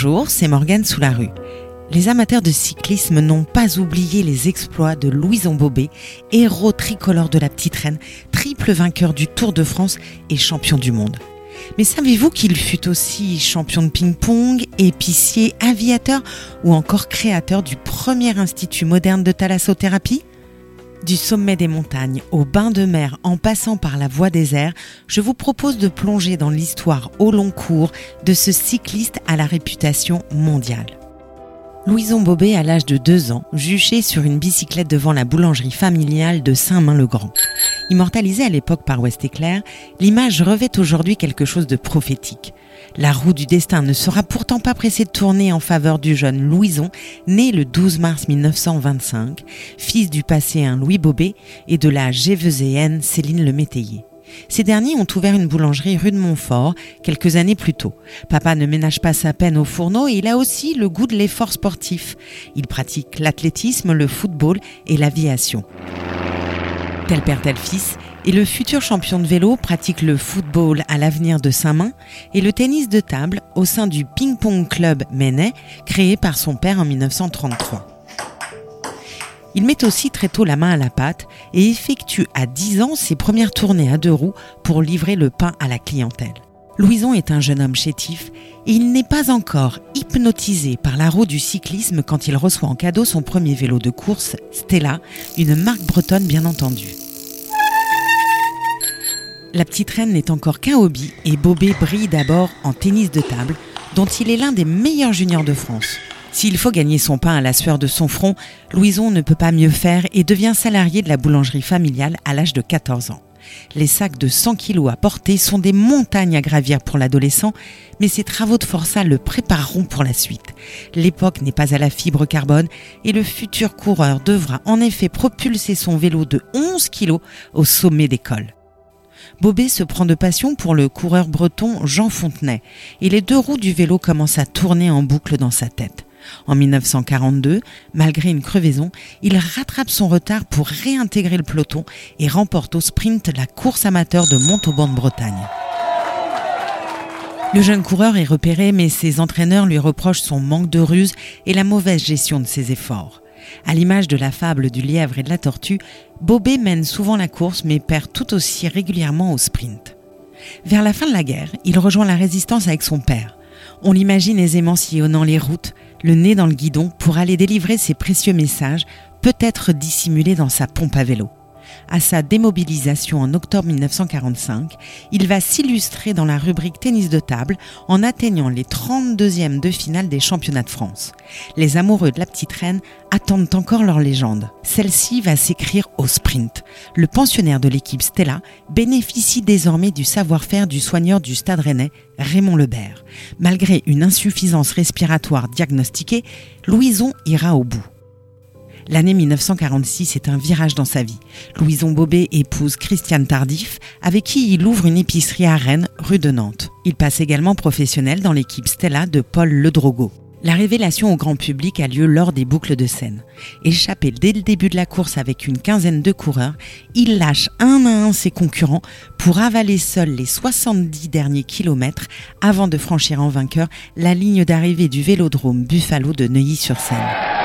Bonjour, c'est Morgane sous la rue. Les amateurs de cyclisme n'ont pas oublié les exploits de Louison Bobet, héros tricolore de la petite reine, triple vainqueur du Tour de France et champion du monde. Mais savez-vous qu'il fut aussi champion de ping-pong, épicier, aviateur ou encore créateur du premier institut moderne de thalassothérapie du sommet des montagnes au bain de mer en passant par la voie des airs, je vous propose de plonger dans l'histoire au long cours de ce cycliste à la réputation mondiale. Louison Bobet, à l'âge de 2 ans, juché sur une bicyclette devant la boulangerie familiale de Saint-Main-le-Grand. Immortalisée à l'époque par West Éclair, l'image revêt aujourd'hui quelque chose de prophétique. La roue du destin ne sera pourtant pas pressée de tourner en faveur du jeune Louison, né le 12 mars 1925, fils du passéen Louis Bobet et de la géveséenne Céline Le Métayer. Ces derniers ont ouvert une boulangerie rue de Montfort quelques années plus tôt. Papa ne ménage pas sa peine au fourneau et il a aussi le goût de l'effort sportif. Il pratique l'athlétisme, le football et l'aviation. Tel père, tel fils, et le futur champion de vélo pratique le football à l'avenir de Saint-Main et le tennis de table au sein du Ping Pong Club Menet, créé par son père en 1933. Il met aussi très tôt la main à la pâte et effectue à 10 ans ses premières tournées à deux roues pour livrer le pain à la clientèle. Louison est un jeune homme chétif et il n'est pas encore hypnotisé par la roue du cyclisme quand il reçoit en cadeau son premier vélo de course, Stella, une marque bretonne bien entendu. La petite reine n'est encore qu'un hobby et Bobé brille d'abord en tennis de table, dont il est l'un des meilleurs juniors de France. S'il faut gagner son pain à la sueur de son front, Louison ne peut pas mieux faire et devient salarié de la boulangerie familiale à l'âge de 14 ans. Les sacs de 100 kilos à porter sont des montagnes à gravir pour l'adolescent, mais ses travaux de forçat le prépareront pour la suite. L'époque n'est pas à la fibre carbone et le futur coureur devra en effet propulser son vélo de 11 kilos au sommet des cols. Bobé se prend de passion pour le coureur breton Jean Fontenay et les deux roues du vélo commencent à tourner en boucle dans sa tête. En 1942, malgré une crevaison, il rattrape son retard pour réintégrer le peloton et remporte au sprint la course amateur de Montauban de Bretagne. Le jeune coureur est repéré, mais ses entraîneurs lui reprochent son manque de ruse et la mauvaise gestion de ses efforts. À l'image de la fable du lièvre et de la tortue, Bobé mène souvent la course mais perd tout aussi régulièrement au sprint. Vers la fin de la guerre, il rejoint la résistance avec son père. On l'imagine aisément sillonnant les routes, le nez dans le guidon pour aller délivrer ses précieux messages, peut-être dissimulés dans sa pompe à vélo à sa démobilisation en octobre 1945, il va s'illustrer dans la rubrique tennis de table en atteignant les 32e de finale des championnats de France. Les amoureux de la petite reine attendent encore leur légende. Celle-ci va s'écrire au sprint. Le pensionnaire de l'équipe Stella bénéficie désormais du savoir-faire du soigneur du Stade Rennais, Raymond Lebert. Malgré une insuffisance respiratoire diagnostiquée, Louison ira au bout. L'année 1946 est un virage dans sa vie. Louison Bobet épouse Christiane Tardif, avec qui il ouvre une épicerie à Rennes, rue de Nantes. Il passe également professionnel dans l'équipe Stella de Paul Ledrogo. La révélation au grand public a lieu lors des boucles de Seine. Échappé dès le début de la course avec une quinzaine de coureurs, il lâche un à un ses concurrents pour avaler seul les 70 derniers kilomètres avant de franchir en vainqueur la ligne d'arrivée du vélodrome Buffalo de Neuilly-sur-Seine.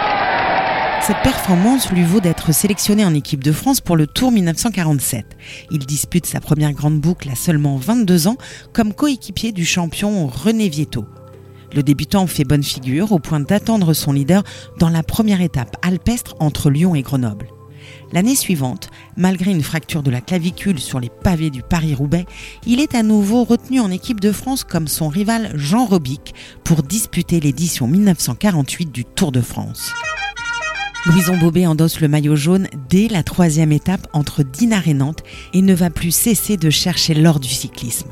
Cette performance lui vaut d'être sélectionné en équipe de France pour le Tour 1947. Il dispute sa première grande boucle à seulement 22 ans comme coéquipier du champion René Vietto. Le débutant fait bonne figure au point d'attendre son leader dans la première étape alpestre entre Lyon et Grenoble. L'année suivante, malgré une fracture de la clavicule sur les pavés du Paris-Roubaix, il est à nouveau retenu en équipe de France comme son rival Jean Robic pour disputer l'édition 1948 du Tour de France. Louison Bobet endosse le maillot jaune dès la troisième étape entre Dinard et Nantes et ne va plus cesser de chercher l'or du cyclisme.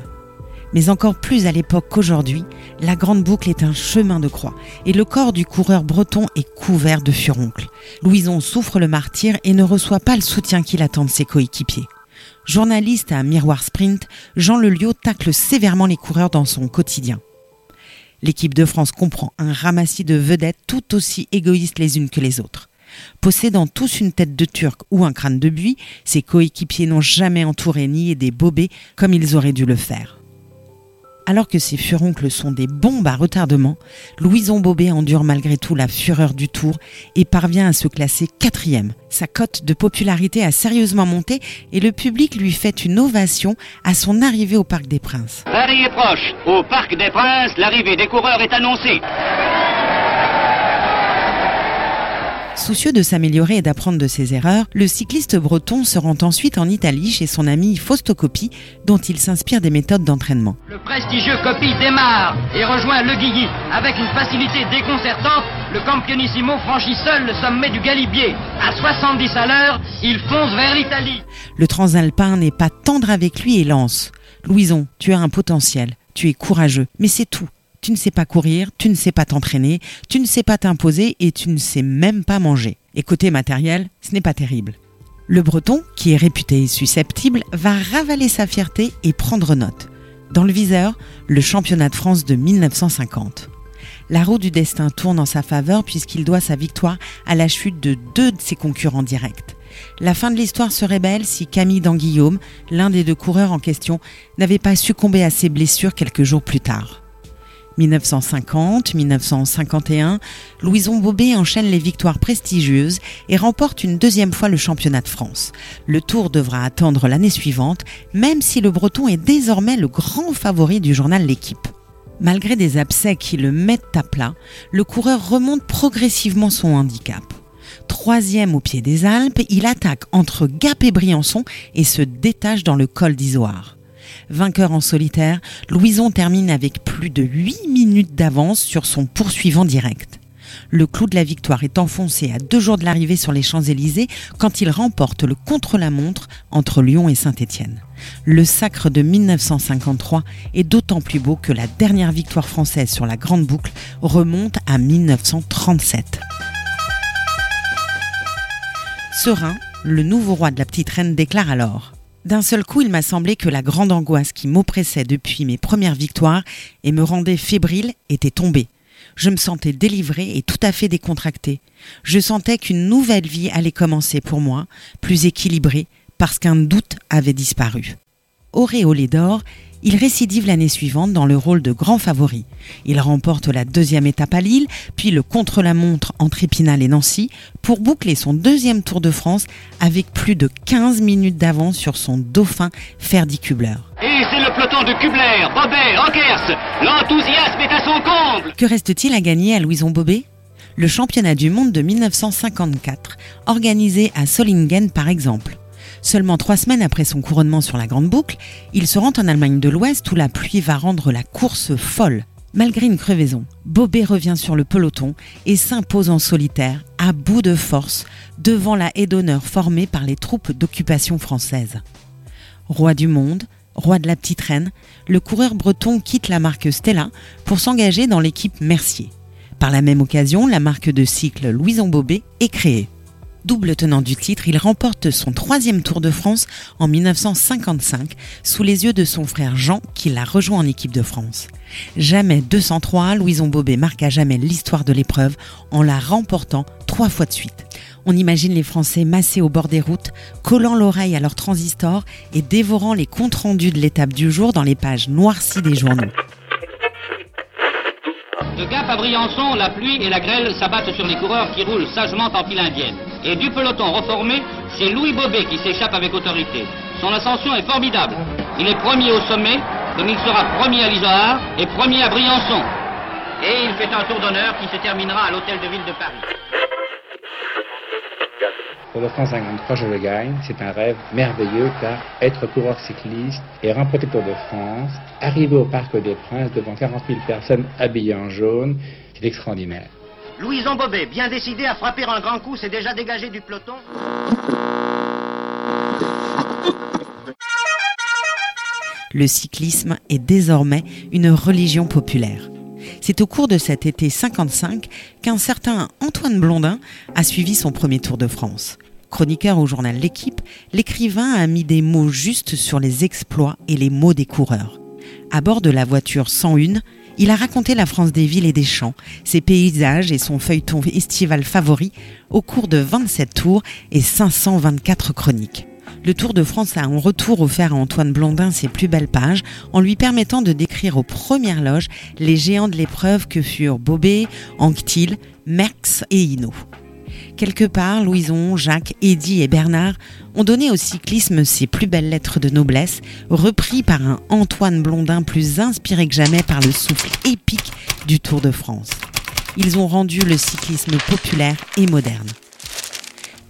Mais encore plus à l'époque qu'aujourd'hui, la grande boucle est un chemin de croix et le corps du coureur breton est couvert de furoncles. Louison souffre le martyr et ne reçoit pas le soutien qu'il attend de ses coéquipiers. Journaliste à Miroir Sprint, Jean Leliot tacle sévèrement les coureurs dans son quotidien. L'équipe de France comprend un ramassis de vedettes tout aussi égoïstes les unes que les autres. Possédant tous une tête de turc ou un crâne de buis, ses coéquipiers n'ont jamais entouré ni des bobets comme ils auraient dû le faire. Alors que ses furoncles sont des bombes à retardement, Louison Bobet endure malgré tout la fureur du tour et parvient à se classer quatrième. Sa cote de popularité a sérieusement monté et le public lui fait une ovation à son arrivée au Parc des Princes. Paris est proche. Au Parc des Princes, l'arrivée des coureurs est annoncée. Soucieux de s'améliorer et d'apprendre de ses erreurs, le cycliste breton se rend ensuite en Italie chez son ami Fausto Coppi, dont il s'inspire des méthodes d'entraînement. Le prestigieux Coppi démarre et rejoint Le Guigui. Avec une facilité déconcertante, le Campionissimo franchit seul le sommet du Galibier. À 70 à l'heure, il fonce vers l'Italie. Le transalpin n'est pas tendre avec lui et lance. Louison, tu as un potentiel, tu es courageux, mais c'est tout tu ne sais pas courir, tu ne sais pas t'entraîner, tu ne sais pas t'imposer et tu ne sais même pas manger. Et côté matériel, ce n'est pas terrible. Le breton, qui est réputé susceptible, va ravaler sa fierté et prendre note. Dans le viseur, le championnat de France de 1950. La roue du destin tourne en sa faveur puisqu'il doit sa victoire à la chute de deux de ses concurrents directs. La fin de l'histoire serait belle si Camille d'Anguillaume, l'un des deux coureurs en question, n'avait pas succombé à ses blessures quelques jours plus tard. 1950, 1951, Louison Bobet enchaîne les victoires prestigieuses et remporte une deuxième fois le championnat de France. Le tour devra attendre l'année suivante, même si le Breton est désormais le grand favori du journal L'équipe. Malgré des abcès qui le mettent à plat, le coureur remonte progressivement son handicap. Troisième au pied des Alpes, il attaque entre Gap et Briançon et se détache dans le col d'Isoire. Vainqueur en solitaire, Louison termine avec plus de 8 minutes d'avance sur son poursuivant direct. Le clou de la victoire est enfoncé à deux jours de l'arrivée sur les Champs-Élysées quand il remporte le contre-la-montre entre Lyon et Saint-Étienne. Le sacre de 1953 est d'autant plus beau que la dernière victoire française sur la Grande Boucle remonte à 1937. Serein, le nouveau roi de la petite reine déclare alors d'un seul coup, il m'a semblé que la grande angoisse qui m'oppressait depuis mes premières victoires et me rendait fébrile était tombée. Je me sentais délivré et tout à fait décontracté. Je sentais qu'une nouvelle vie allait commencer pour moi, plus équilibrée, parce qu'un doute avait disparu. Auréolé d'or, il récidive l'année suivante dans le rôle de grand favori. Il remporte la deuxième étape à Lille, puis le contre-la-montre entre Épinal et Nancy, pour boucler son deuxième Tour de France avec plus de 15 minutes d'avance sur son dauphin Ferdi Kubler. Et c'est le peloton de Kubler, Bobet, Rockers L'enthousiasme est à son comble Que reste-t-il à gagner à Louison Bobet? Le championnat du monde de 1954, organisé à Solingen par exemple. Seulement trois semaines après son couronnement sur la Grande Boucle, il se rend en Allemagne de l'Ouest où la pluie va rendre la course folle. Malgré une crevaison, Bobet revient sur le peloton et s'impose en solitaire, à bout de force, devant la haie d'honneur formée par les troupes d'occupation française. Roi du monde, roi de la petite reine, le coureur breton quitte la marque Stella pour s'engager dans l'équipe Mercier. Par la même occasion, la marque de cycle Louison Bobet est créée. Double tenant du titre, il remporte son troisième Tour de France en 1955 sous les yeux de son frère Jean qui l'a rejoint en équipe de France. Jamais 203, Louison Bobet marque à jamais l'histoire de l'épreuve en la remportant trois fois de suite. On imagine les Français massés au bord des routes, collant l'oreille à leur transistor et dévorant les comptes rendus de l'étape du jour dans les pages noircies des journaux. De Gap à Briançon, la pluie et la grêle s'abattent sur les coureurs qui roulent sagement en file indienne. Et du peloton reformé, c'est Louis Bobet qui s'échappe avec autorité. Son ascension est formidable. Il est premier au sommet, comme il sera premier à l'Isoard et premier à Briançon. Et il fait un tour d'honneur qui se terminera à l'hôtel de ville de Paris. Pour le France 53, je le gagne. C'est un rêve merveilleux car être coureur cycliste et remporter Tour de France, arriver au Parc des Princes devant 40 000 personnes habillées en jaune, c'est extraordinaire. Louison Bobet, bien décidé à frapper un grand coup, s'est déjà dégagé du peloton. Le cyclisme est désormais une religion populaire. C'est au cours de cet été 55 qu'un certain Antoine Blondin a suivi son premier Tour de France. Chroniqueur au journal L'équipe, l'écrivain a mis des mots justes sur les exploits et les mots des coureurs. À bord de la voiture 101, il a raconté la France des villes et des champs, ses paysages et son feuilleton estival favori au cours de 27 tours et 524 chroniques. Le Tour de France a en retour offert à Antoine Blondin ses plus belles pages en lui permettant de décrire aux premières loges les géants de l'épreuve que furent Bobet, Anquetil, Merckx et Hinault. Quelque part, Louison, Jacques, Eddy et Bernard ont donné au cyclisme ses plus belles lettres de noblesse, repris par un Antoine Blondin plus inspiré que jamais par le souffle épique du Tour de France. Ils ont rendu le cyclisme populaire et moderne.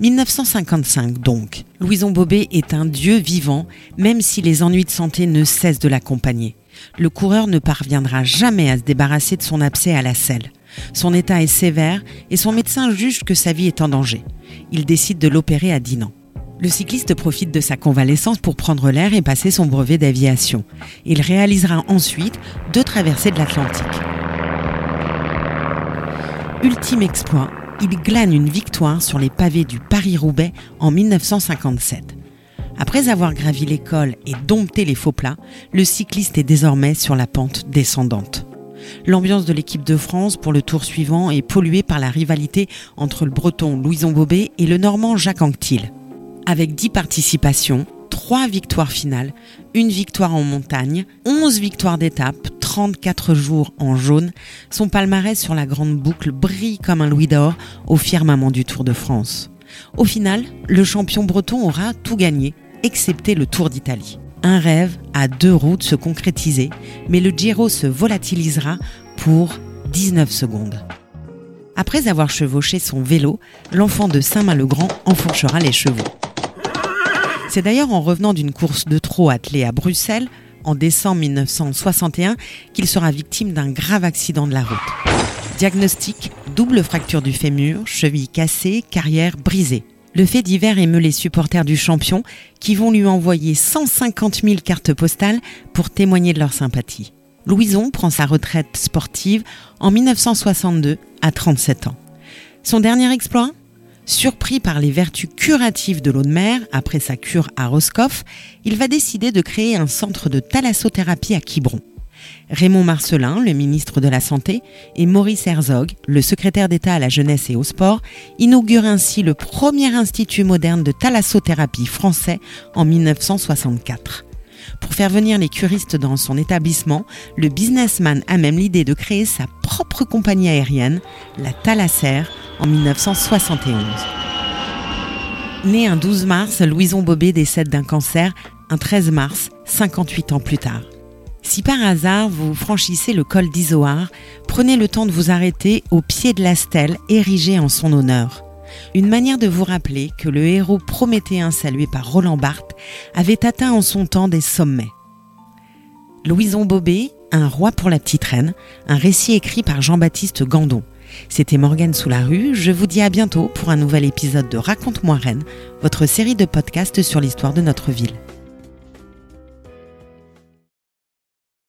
1955 donc. Louison Bobet est un dieu vivant, même si les ennuis de santé ne cessent de l'accompagner. Le coureur ne parviendra jamais à se débarrasser de son abcès à la selle. Son état est sévère et son médecin juge que sa vie est en danger. Il décide de l'opérer à Dinan. Le cycliste profite de sa convalescence pour prendre l'air et passer son brevet d'aviation. Il réalisera ensuite deux traversées de l'Atlantique. Ultime exploit, il glane une victoire sur les pavés du Paris-Roubaix en 1957. Après avoir gravi l'école et dompté les faux plats, le cycliste est désormais sur la pente descendante. L'ambiance de l'équipe de France pour le tour suivant est polluée par la rivalité entre le breton Louison Bobet et le normand Jacques Anquetil. Avec 10 participations, 3 victoires finales, une victoire en montagne, 11 victoires d'étape, 34 jours en jaune, son palmarès sur la grande boucle brille comme un louis d'or au firmament du Tour de France. Au final, le champion breton aura tout gagné, excepté le Tour d'Italie. Un rêve à deux routes se concrétiser, mais le Giro se volatilisera pour 19 secondes. Après avoir chevauché son vélo, l'enfant de Saint-Malo-Grand enfourchera les chevaux. C'est d'ailleurs en revenant d'une course de trot attelée à Bruxelles, en décembre 1961, qu'il sera victime d'un grave accident de la route. Diagnostic, double fracture du fémur, cheville cassée, carrière brisée. Le fait divers émeut les supporters du champion qui vont lui envoyer 150 000 cartes postales pour témoigner de leur sympathie. Louison prend sa retraite sportive en 1962 à 37 ans. Son dernier exploit? Surpris par les vertus curatives de l'eau de mer après sa cure à Roscoff, il va décider de créer un centre de thalassothérapie à Quiberon. Raymond Marcelin, le ministre de la Santé, et Maurice Herzog, le secrétaire d'État à la jeunesse et au sport, inaugurent ainsi le premier institut moderne de thalassothérapie français en 1964. Pour faire venir les curistes dans son établissement, le businessman a même l'idée de créer sa propre compagnie aérienne, la Thalassaire, en 1971. Né un 12 mars, Louison Bobet décède d'un cancer un 13 mars, 58 ans plus tard. Si par hasard vous franchissez le col d'Isoard, prenez le temps de vous arrêter au pied de la stèle érigée en son honneur. Une manière de vous rappeler que le héros prométhéen salué par Roland Barthes avait atteint en son temps des sommets. Louison Bobet, Un roi pour la petite reine, un récit écrit par Jean-Baptiste Gandon. C'était Morgane sous la rue, je vous dis à bientôt pour un nouvel épisode de Raconte-moi Reine, votre série de podcasts sur l'histoire de notre ville.